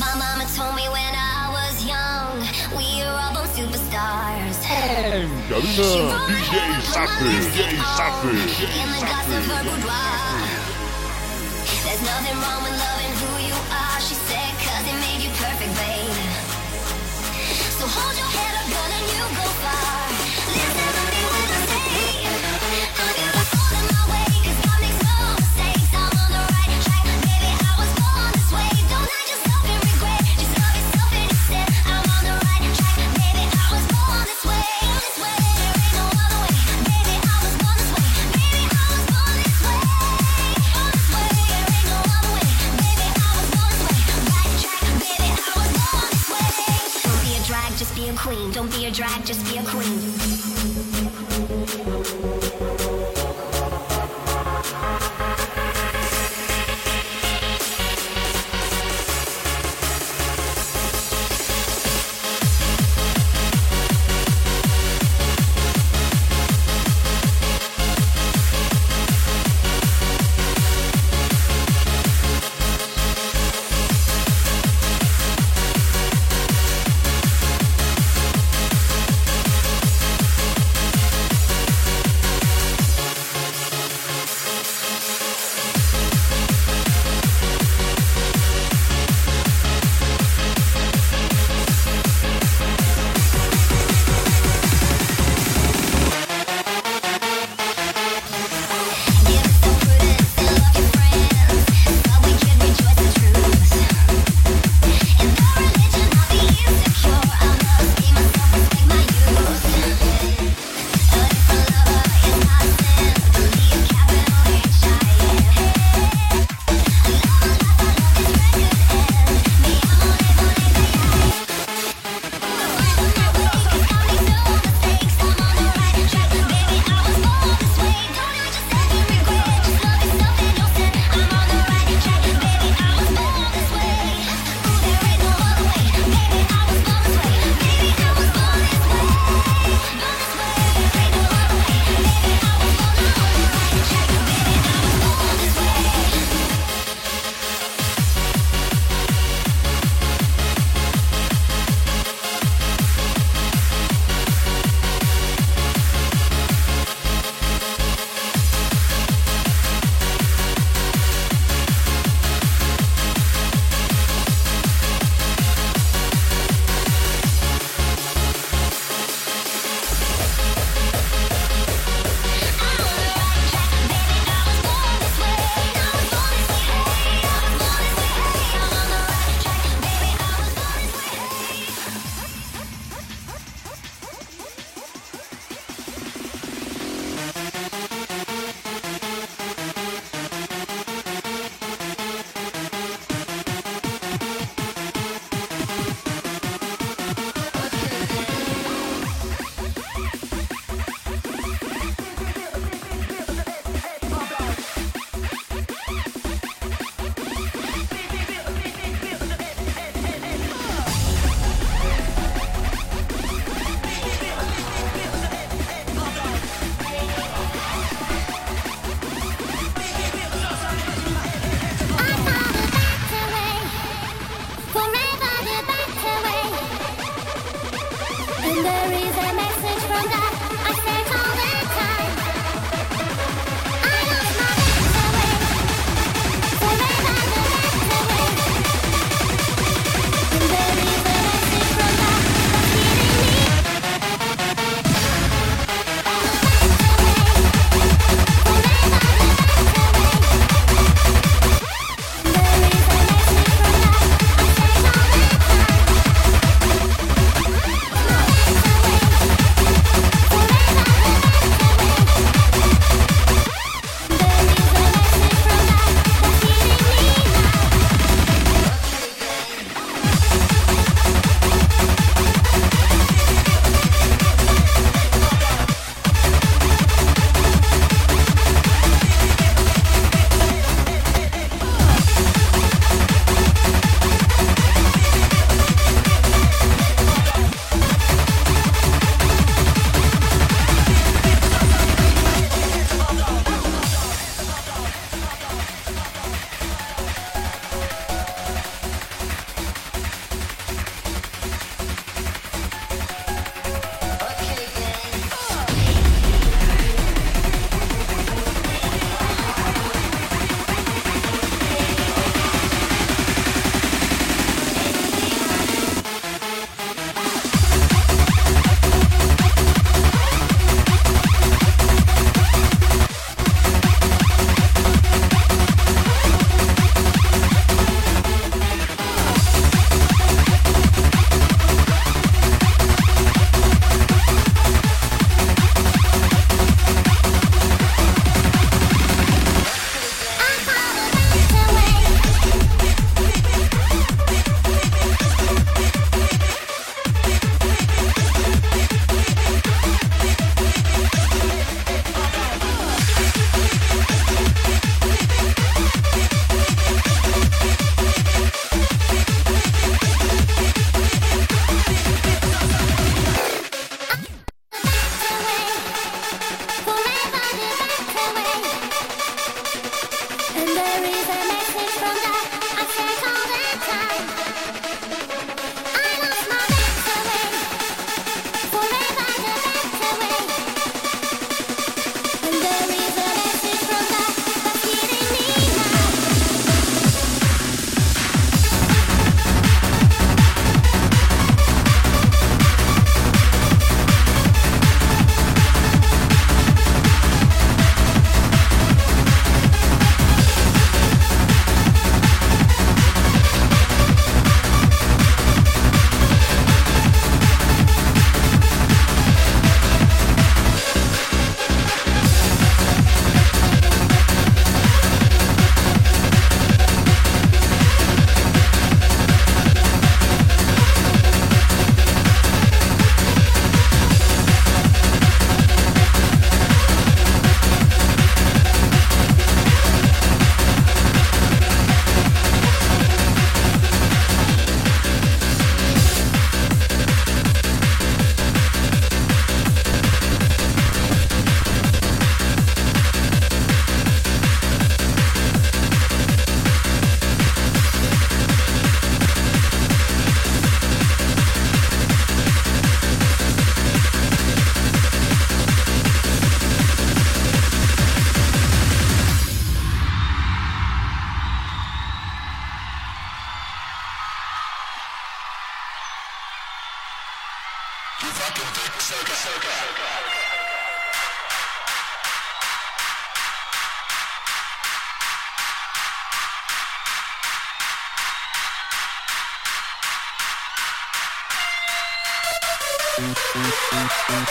My mama told me when I was young, we were all both superstars. Karina, DJ Safi, DJ of her boudoir. There's nothing wrong with loving who you are, she said, cause it made you perfect, babe. So hold your head up, girl, and you go far. drag, just be a queen.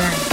Trend.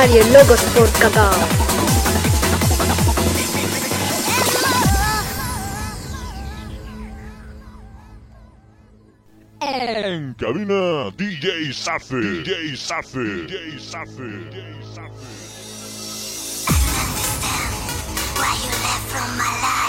Radio por Qatar. En cabina DJ Safi, DJ Safi, DJ Safi, Why you left from my life?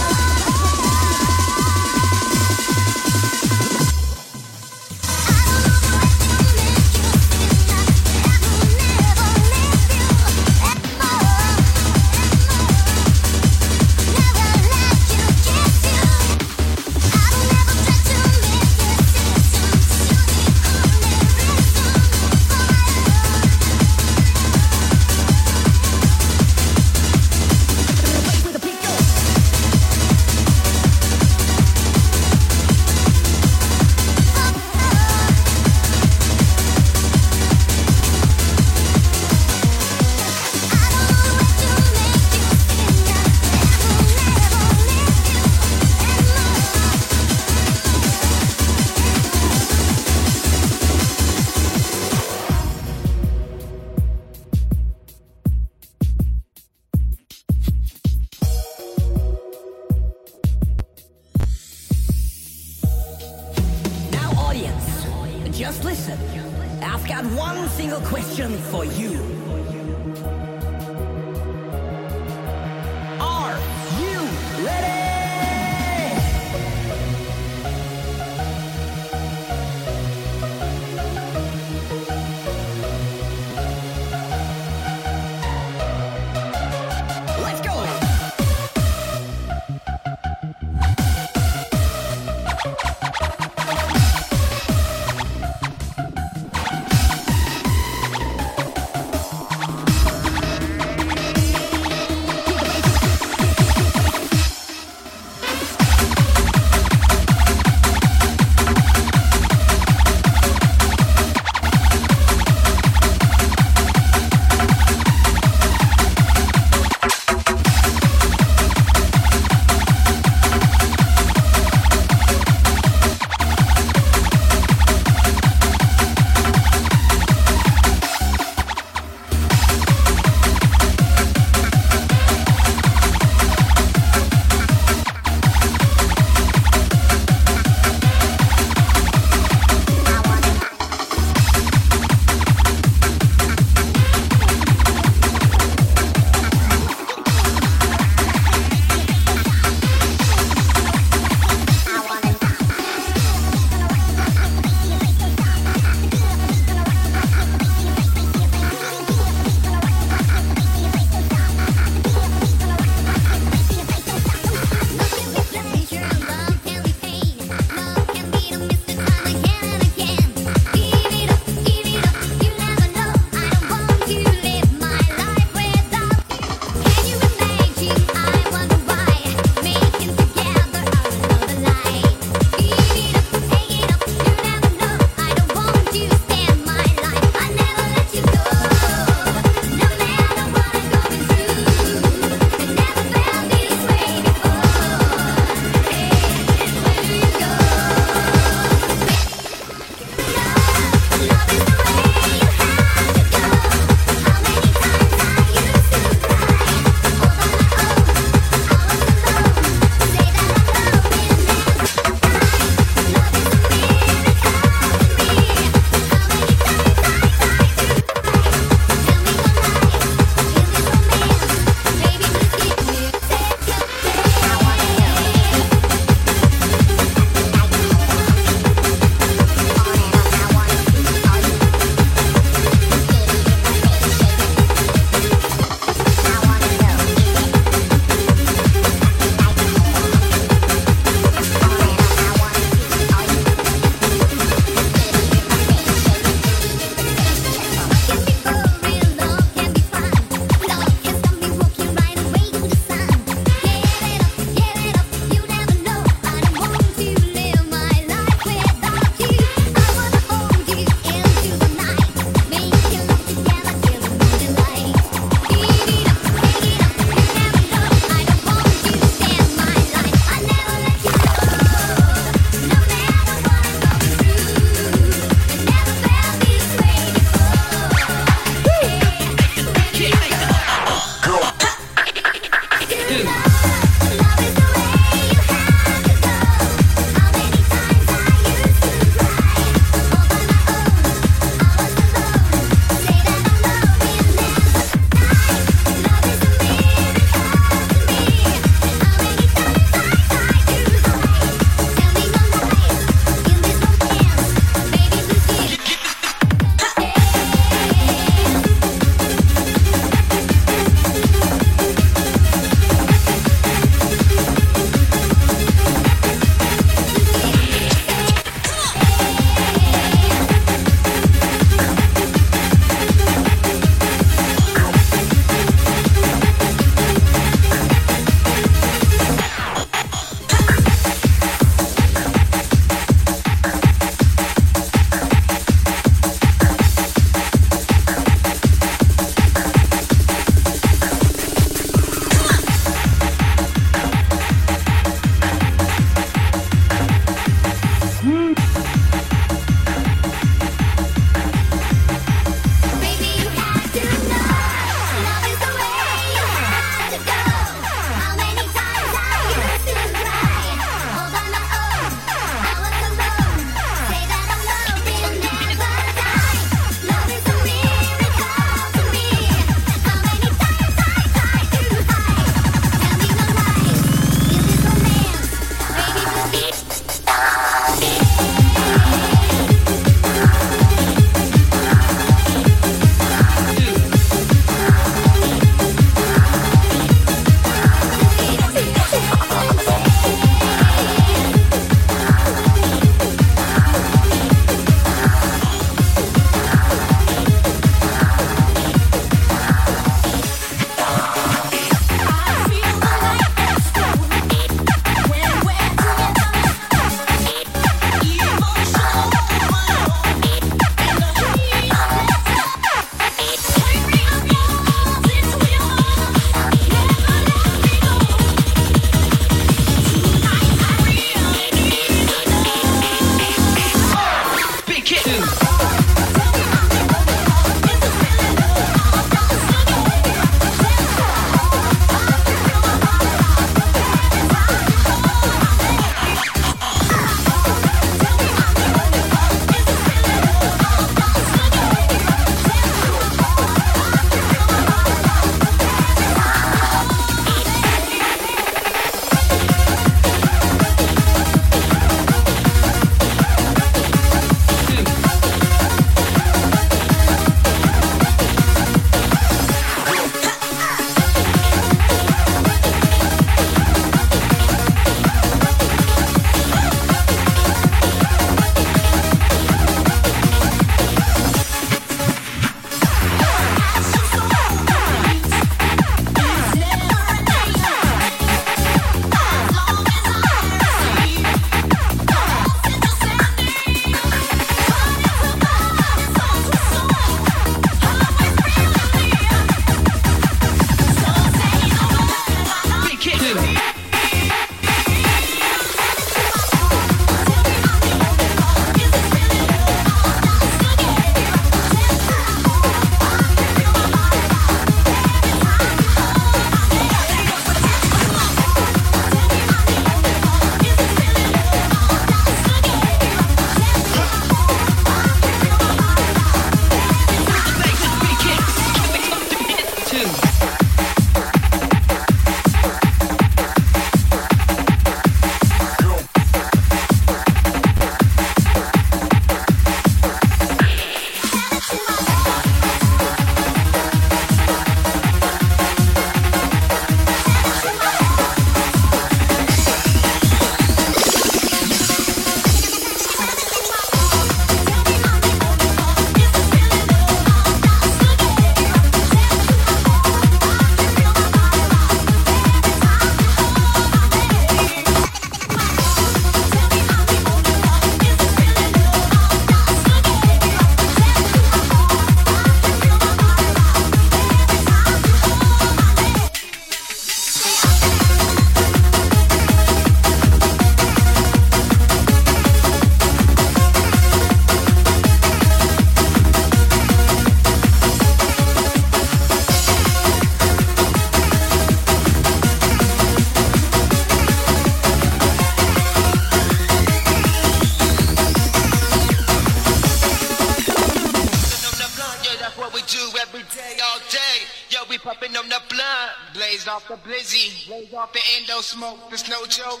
Day. Yo, we popping on the blunt, blaze off the blizzy, blaze off the endo smoke. There's no joke.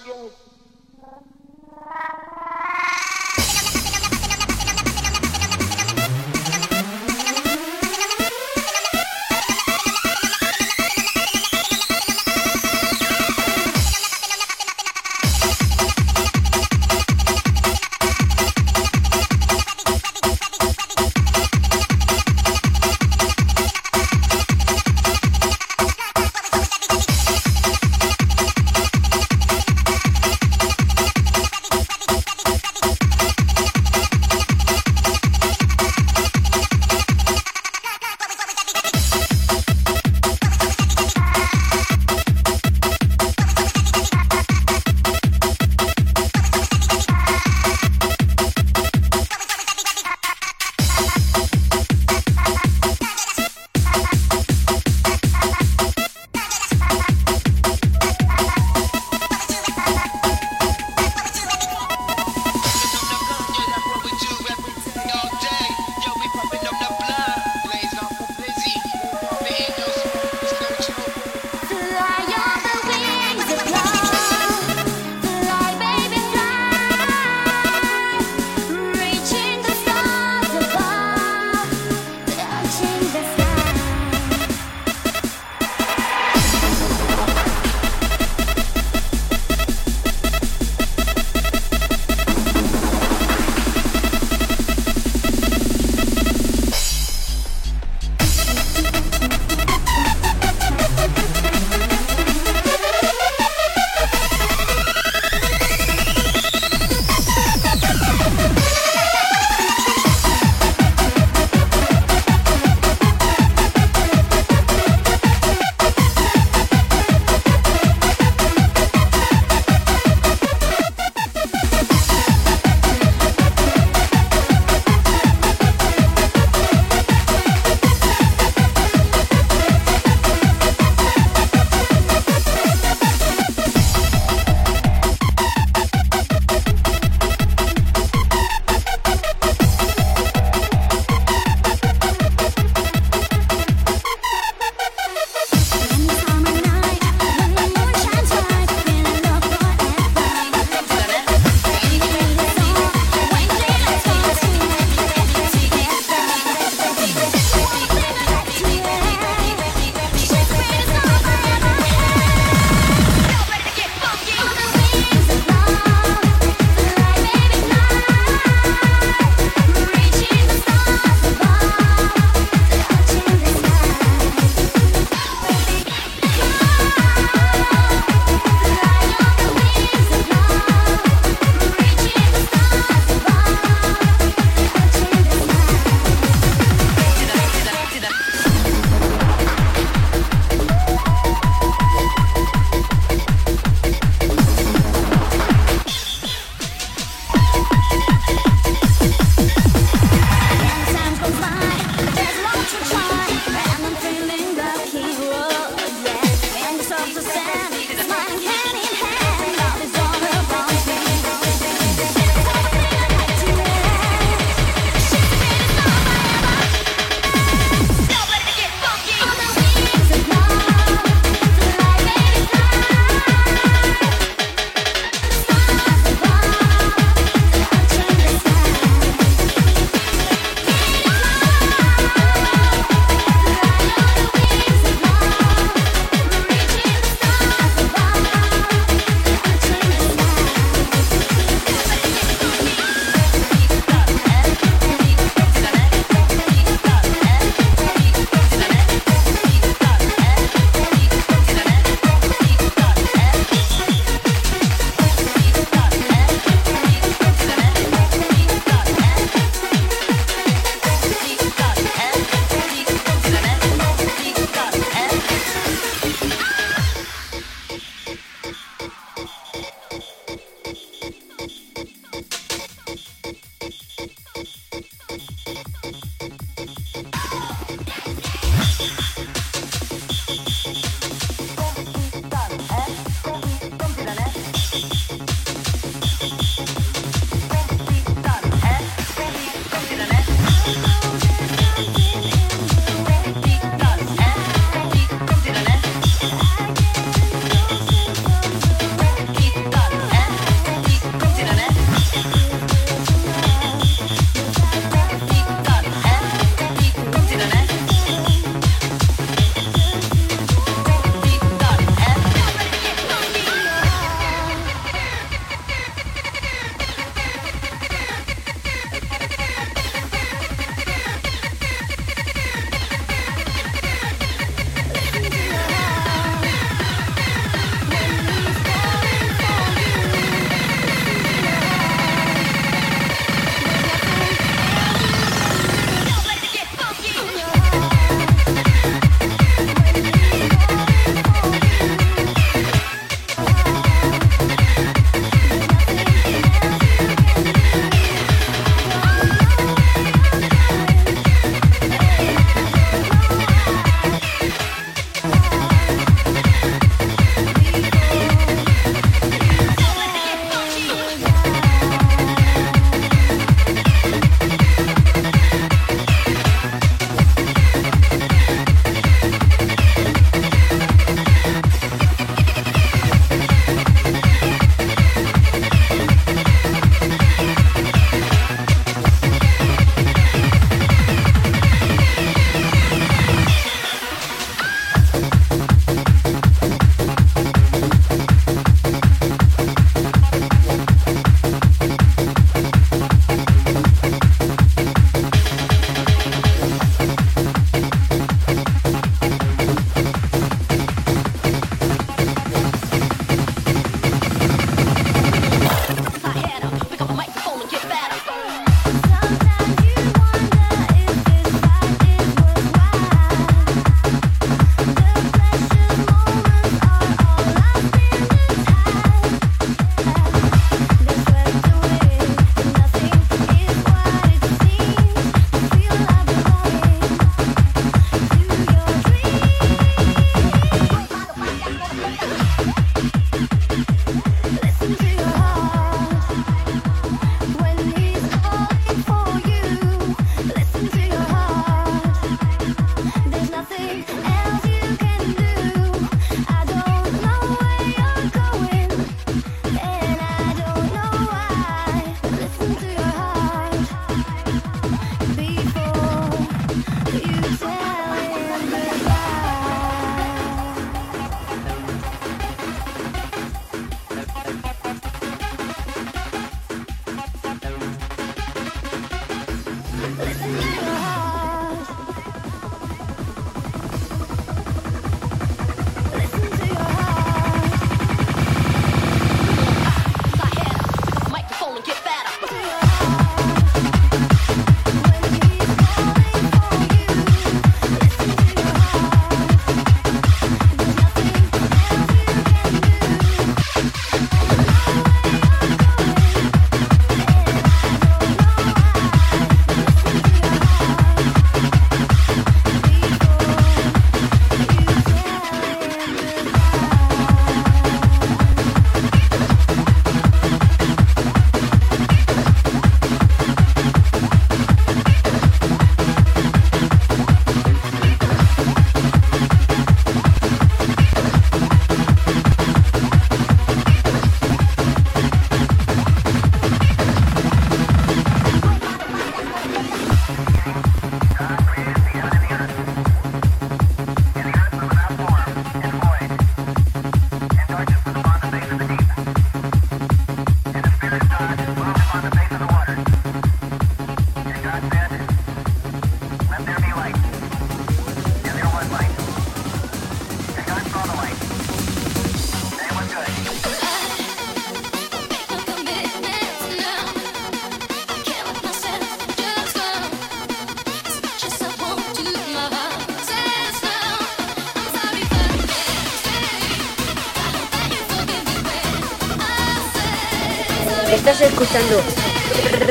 Escuchando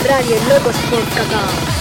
Radio Locos por Cacao.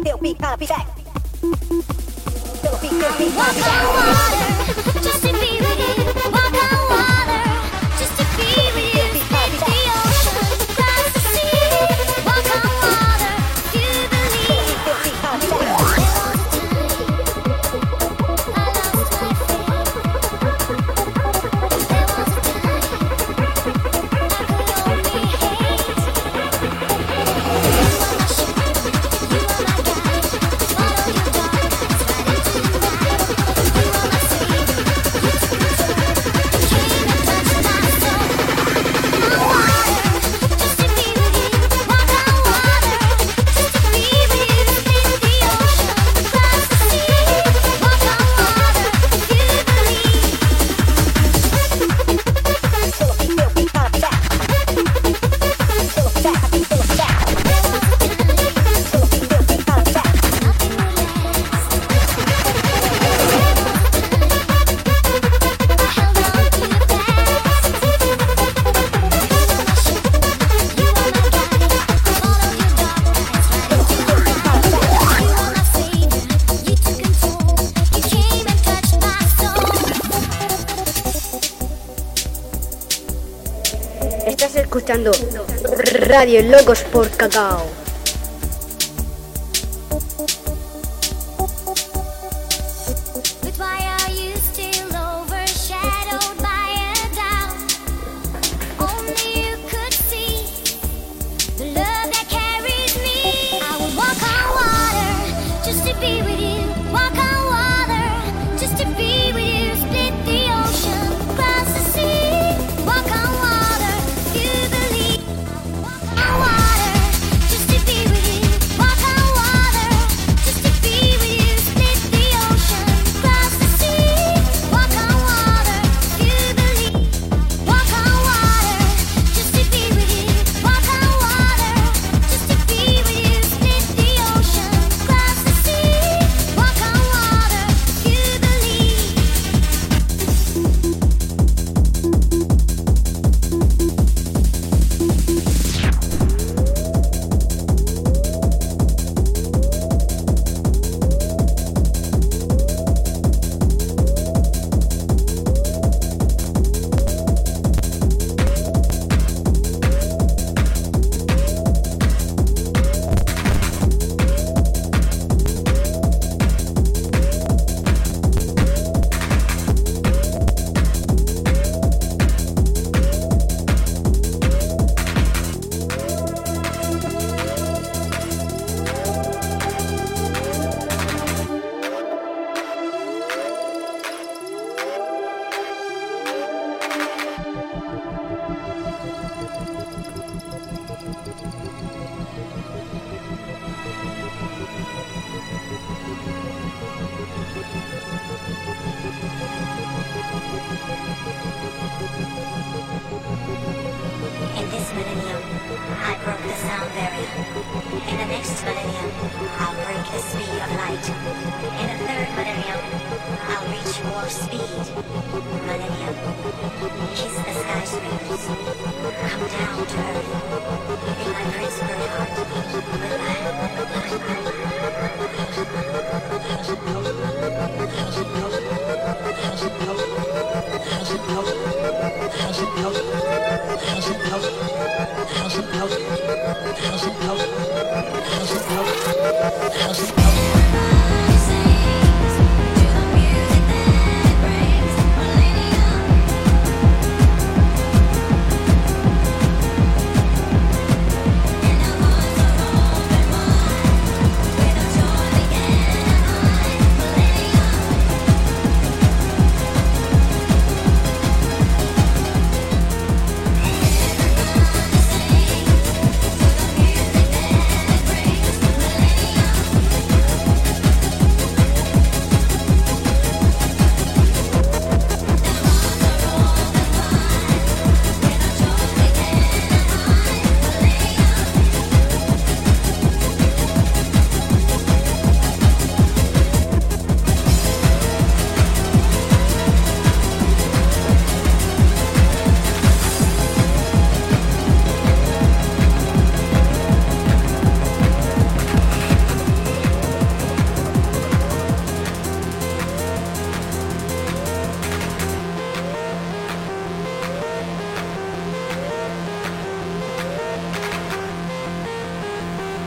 still be gotta be back. Still be, still be, gotta be back. Radio Locos por Cacao.